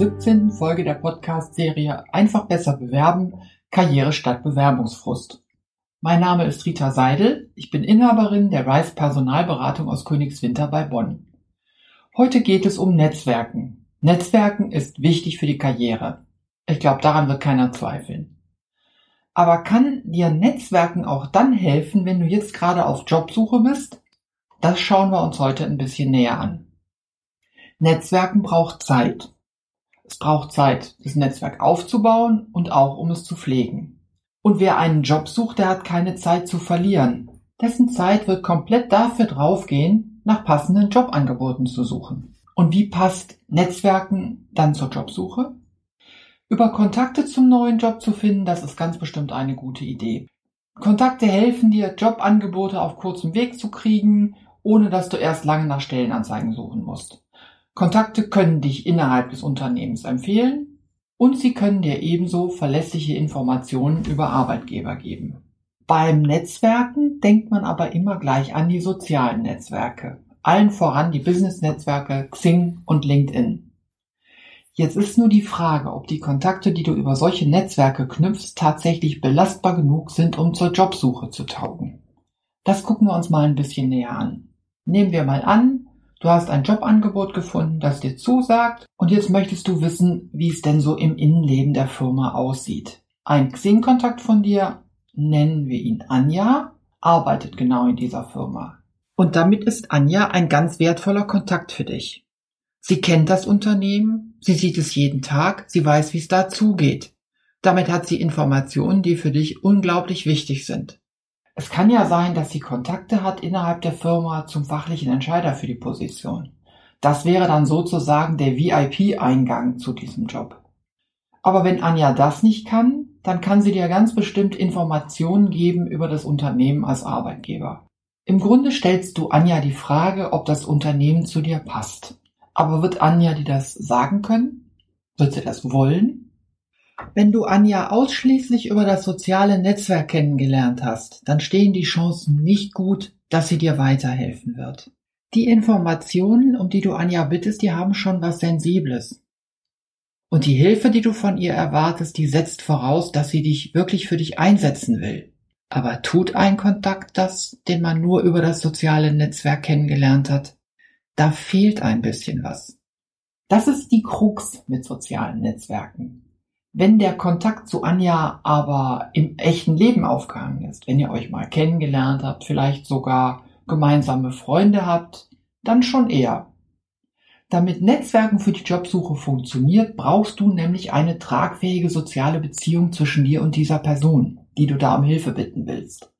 17. Folge der Podcast-Serie Einfach besser bewerben, Karriere statt Bewerbungsfrust. Mein Name ist Rita Seidel, ich bin Inhaberin der Rice Personalberatung aus Königswinter bei Bonn. Heute geht es um Netzwerken. Netzwerken ist wichtig für die Karriere. Ich glaube, daran wird keiner zweifeln. Aber kann dir Netzwerken auch dann helfen, wenn du jetzt gerade auf Jobsuche bist? Das schauen wir uns heute ein bisschen näher an. Netzwerken braucht Zeit. Es braucht Zeit, das Netzwerk aufzubauen und auch um es zu pflegen. Und wer einen Job sucht, der hat keine Zeit zu verlieren. Dessen Zeit wird komplett dafür draufgehen, nach passenden Jobangeboten zu suchen. Und wie passt Netzwerken dann zur Jobsuche? Über Kontakte zum neuen Job zu finden, das ist ganz bestimmt eine gute Idee. Kontakte helfen dir, Jobangebote auf kurzem Weg zu kriegen, ohne dass du erst lange nach Stellenanzeigen suchen musst. Kontakte können dich innerhalb des Unternehmens empfehlen und sie können dir ebenso verlässliche Informationen über Arbeitgeber geben. Beim Netzwerken denkt man aber immer gleich an die sozialen Netzwerke, allen voran die Business-Netzwerke Xing und LinkedIn. Jetzt ist nur die Frage, ob die Kontakte, die du über solche Netzwerke knüpfst, tatsächlich belastbar genug sind, um zur Jobsuche zu taugen. Das gucken wir uns mal ein bisschen näher an. Nehmen wir mal an, du hast ein Jobangebot gefunden, das dir zusagt und jetzt möchtest du wissen, wie es denn so im Innenleben der Firma aussieht. Ein Xing-Kontakt von dir, nennen wir ihn Anja, arbeitet genau in dieser Firma. Und damit ist Anja ein ganz wertvoller Kontakt für dich. Sie kennt das Unternehmen, sie sieht es jeden Tag, sie weiß, wie es da zugeht. Damit hat sie Informationen, die für dich unglaublich wichtig sind. Es kann ja sein, dass sie Kontakte hat innerhalb der Firma zum fachlichen Entscheider für die Position. Das wäre dann sozusagen der VIP-Eingang zu diesem Job. Aber wenn Anja das nicht kann, dann kann sie dir ganz bestimmt Informationen geben über das Unternehmen als Arbeitgeber. Im Grunde stellst du Anja die Frage, ob das Unternehmen zu dir passt. Aber wird Anja dir das sagen können? Wird sie das wollen? Wenn du Anja ausschließlich über das soziale Netzwerk kennengelernt hast, dann stehen die Chancen nicht gut, dass sie dir weiterhelfen wird. Die Informationen, um die du Anja bittest, die haben schon was Sensibles. Und die Hilfe, die du von ihr erwartest, die setzt voraus, dass sie dich wirklich für dich einsetzen will. Aber tut ein Kontakt das, den man nur über das soziale Netzwerk kennengelernt hat? Da fehlt ein bisschen was. Das ist die Krux mit sozialen Netzwerken. Wenn der Kontakt zu Anja aber im echten Leben aufgehangen ist, wenn ihr euch mal kennengelernt habt, vielleicht sogar gemeinsame Freunde habt, dann schon eher. Damit Netzwerken für die Jobsuche funktioniert, brauchst du nämlich eine tragfähige soziale Beziehung zwischen dir und dieser Person, die du da um Hilfe bitten willst.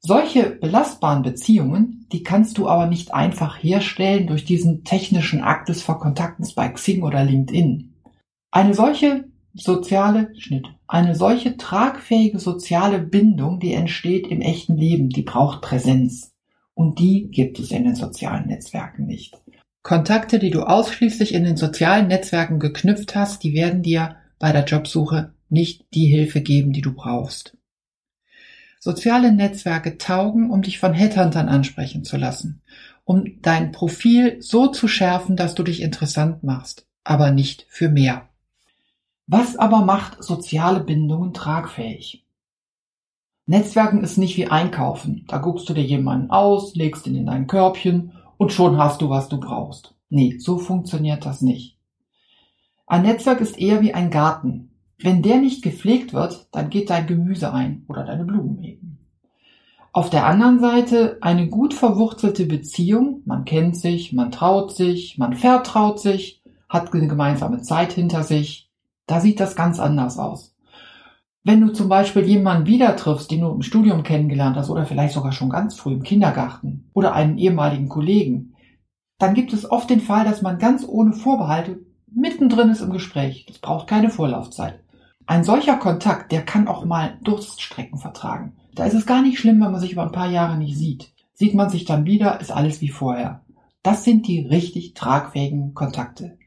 Solche belastbaren Beziehungen, die kannst du aber nicht einfach herstellen durch diesen technischen Akt des Verkontaktens bei Xing oder LinkedIn. Eine solche soziale Schnitt, eine solche tragfähige soziale Bindung, die entsteht im echten Leben, die braucht Präsenz. Und die gibt es in den sozialen Netzwerken nicht. Kontakte, die du ausschließlich in den sozialen Netzwerken geknüpft hast, die werden dir bei der Jobsuche nicht die Hilfe geben, die du brauchst. Soziale Netzwerke taugen, um dich von Headhuntern ansprechen zu lassen, um dein Profil so zu schärfen, dass du dich interessant machst, aber nicht für mehr. Was aber macht soziale Bindungen tragfähig? Netzwerken ist nicht wie Einkaufen. Da guckst du dir jemanden aus, legst ihn in dein Körbchen und schon hast du, was du brauchst. Nee, so funktioniert das nicht. Ein Netzwerk ist eher wie ein Garten. Wenn der nicht gepflegt wird, dann geht dein Gemüse ein oder deine Blumen eben. Auf der anderen Seite eine gut verwurzelte Beziehung, man kennt sich, man traut sich, man vertraut sich, hat eine gemeinsame Zeit hinter sich, da sieht das ganz anders aus. Wenn du zum Beispiel jemanden wieder triffst, den du im Studium kennengelernt hast oder vielleicht sogar schon ganz früh im Kindergarten oder einen ehemaligen Kollegen, dann gibt es oft den Fall, dass man ganz ohne Vorbehalte mittendrin ist im Gespräch. Das braucht keine Vorlaufzeit. Ein solcher Kontakt, der kann auch mal Durststrecken vertragen. Da ist es gar nicht schlimm, wenn man sich über ein paar Jahre nicht sieht. Sieht man sich dann wieder, ist alles wie vorher. Das sind die richtig tragfähigen Kontakte.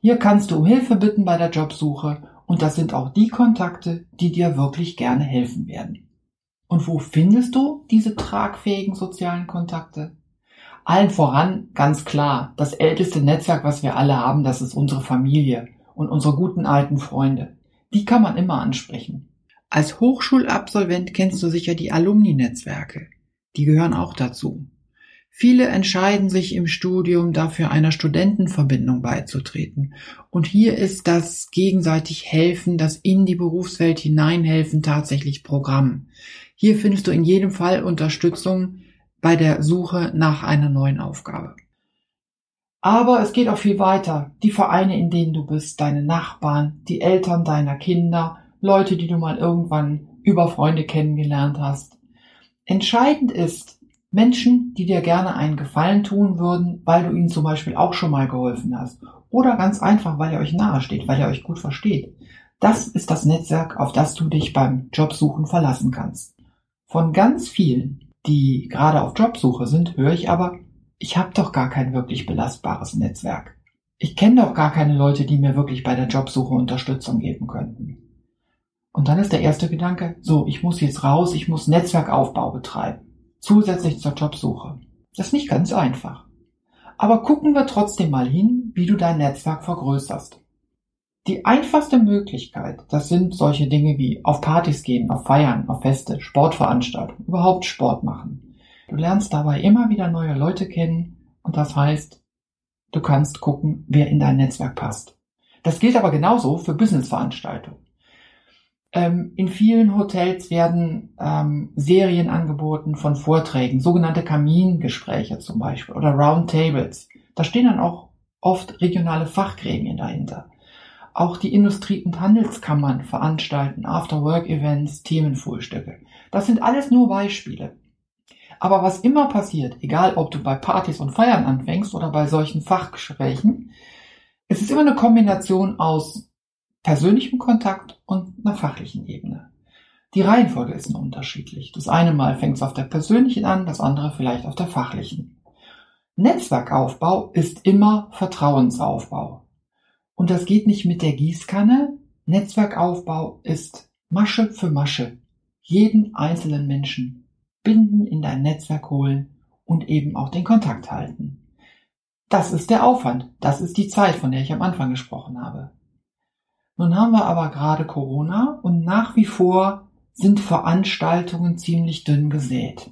Hier kannst du um Hilfe bitten bei der Jobsuche und das sind auch die Kontakte, die dir wirklich gerne helfen werden. Und wo findest du diese tragfähigen sozialen Kontakte? Allen voran, ganz klar, das älteste Netzwerk, was wir alle haben, das ist unsere Familie und unsere guten alten Freunde. Die kann man immer ansprechen. Als Hochschulabsolvent kennst du sicher die Alumni-Netzwerke. Die gehören auch dazu. Viele entscheiden sich im Studium dafür, einer Studentenverbindung beizutreten. Und hier ist das gegenseitig helfen, das in die Berufswelt hineinhelfen tatsächlich Programm. Hier findest du in jedem Fall Unterstützung bei der Suche nach einer neuen Aufgabe. Aber es geht auch viel weiter. Die Vereine, in denen du bist, deine Nachbarn, die Eltern deiner Kinder, Leute, die du mal irgendwann über Freunde kennengelernt hast. Entscheidend ist, Menschen, die dir gerne einen Gefallen tun würden, weil du ihnen zum Beispiel auch schon mal geholfen hast. Oder ganz einfach, weil ihr euch nahe steht, weil ihr euch gut versteht. Das ist das Netzwerk, auf das du dich beim Jobsuchen verlassen kannst. Von ganz vielen, die gerade auf Jobsuche sind, höre ich aber, ich habe doch gar kein wirklich belastbares Netzwerk. Ich kenne doch gar keine Leute, die mir wirklich bei der Jobsuche Unterstützung geben könnten. Und dann ist der erste Gedanke, so, ich muss jetzt raus, ich muss Netzwerkaufbau betreiben, zusätzlich zur Jobsuche. Das ist nicht ganz einfach. Aber gucken wir trotzdem mal hin, wie du dein Netzwerk vergrößerst. Die einfachste Möglichkeit, das sind solche Dinge wie auf Partys gehen, auf Feiern, auf Feste, Sportveranstaltungen, überhaupt Sport machen. Du lernst dabei immer wieder neue Leute kennen und das heißt, du kannst gucken, wer in dein Netzwerk passt. Das gilt aber genauso für Businessveranstaltungen. Ähm, in vielen Hotels werden ähm, Serien angeboten von Vorträgen, sogenannte Kamingespräche zum Beispiel oder Roundtables. Da stehen dann auch oft regionale Fachgremien dahinter. Auch die Industrie- und Handelskammern veranstalten After-Work-Events, Themenfrühstücke. Das sind alles nur Beispiele. Aber was immer passiert, egal ob du bei Partys und Feiern anfängst oder bei solchen Fachgesprächen, es ist immer eine Kombination aus persönlichem Kontakt und einer fachlichen Ebene. Die Reihenfolge ist nur unterschiedlich. Das eine Mal fängt es auf der persönlichen an, das andere vielleicht auf der fachlichen. Netzwerkaufbau ist immer Vertrauensaufbau. Und das geht nicht mit der Gießkanne. Netzwerkaufbau ist Masche für Masche. Jeden einzelnen Menschen binden, in dein Netzwerk holen und eben auch den Kontakt halten. Das ist der Aufwand. Das ist die Zeit, von der ich am Anfang gesprochen habe. Nun haben wir aber gerade Corona und nach wie vor sind Veranstaltungen ziemlich dünn gesät.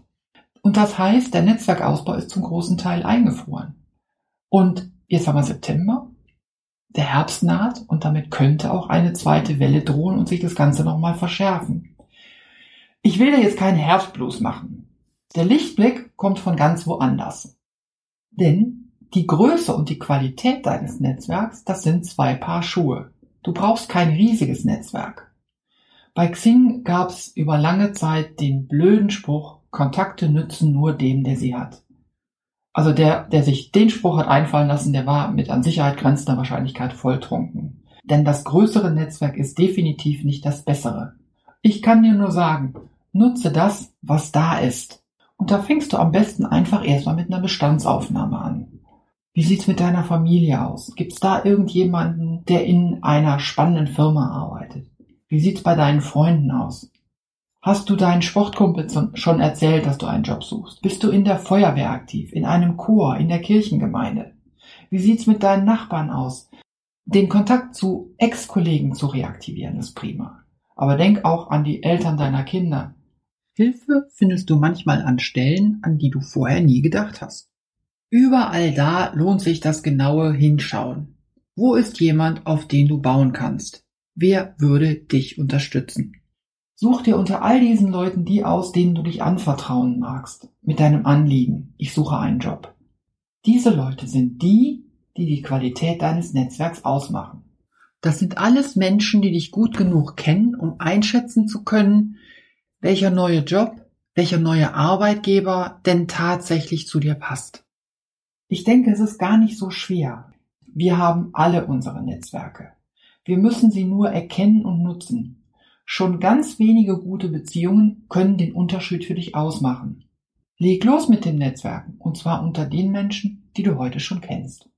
Und das heißt, der Netzwerkausbau ist zum großen Teil eingefroren. Und jetzt haben wir September der Herbst naht und damit könnte auch eine zweite Welle drohen und sich das Ganze nochmal verschärfen. Ich will dir jetzt keinen Herbstblues machen. Der Lichtblick kommt von ganz woanders. Denn die Größe und die Qualität deines Netzwerks, das sind zwei Paar Schuhe. Du brauchst kein riesiges Netzwerk. Bei Xing gab es über lange Zeit den blöden Spruch, Kontakte nützen nur dem, der sie hat. Also der, der sich den Spruch hat einfallen lassen, der war mit an Sicherheit grenzender Wahrscheinlichkeit volltrunken. Denn das größere Netzwerk ist definitiv nicht das bessere. Ich kann dir nur sagen, nutze das, was da ist. Und da fängst du am besten einfach erstmal mit einer Bestandsaufnahme an. Wie sieht's mit deiner Familie aus? Gibt's da irgendjemanden, der in einer spannenden Firma arbeitet? Wie sieht's bei deinen Freunden aus? Hast du deinen Sportkumpel schon erzählt, dass du einen Job suchst? Bist du in der Feuerwehr aktiv, in einem Chor, in der Kirchengemeinde? Wie sieht's mit deinen Nachbarn aus? Den Kontakt zu Ex-Kollegen zu reaktivieren ist prima. Aber denk auch an die Eltern deiner Kinder. Hilfe findest du manchmal an Stellen, an die du vorher nie gedacht hast. Überall da lohnt sich das genaue Hinschauen. Wo ist jemand, auf den du bauen kannst? Wer würde dich unterstützen? Such dir unter all diesen Leuten die aus, denen du dich anvertrauen magst, mit deinem Anliegen, ich suche einen Job. Diese Leute sind die, die die Qualität deines Netzwerks ausmachen. Das sind alles Menschen, die dich gut genug kennen, um einschätzen zu können, welcher neue Job, welcher neue Arbeitgeber denn tatsächlich zu dir passt. Ich denke, es ist gar nicht so schwer. Wir haben alle unsere Netzwerke. Wir müssen sie nur erkennen und nutzen. Schon ganz wenige gute Beziehungen können den Unterschied für dich ausmachen. Leg los mit den Netzwerken, und zwar unter den Menschen, die du heute schon kennst.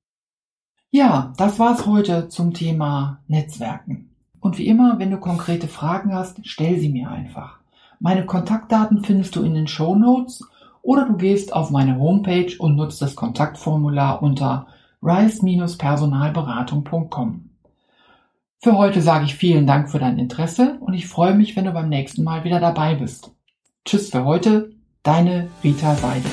Ja, das war's heute zum Thema Netzwerken. Und wie immer, wenn du konkrete Fragen hast, stell sie mir einfach. Meine Kontaktdaten findest du in den Show Notes oder du gehst auf meine Homepage und nutzt das Kontaktformular unter rice-personalberatung.com. Für heute sage ich vielen Dank für dein Interesse und ich freue mich, wenn du beim nächsten Mal wieder dabei bist. Tschüss für heute, deine Rita Seidel.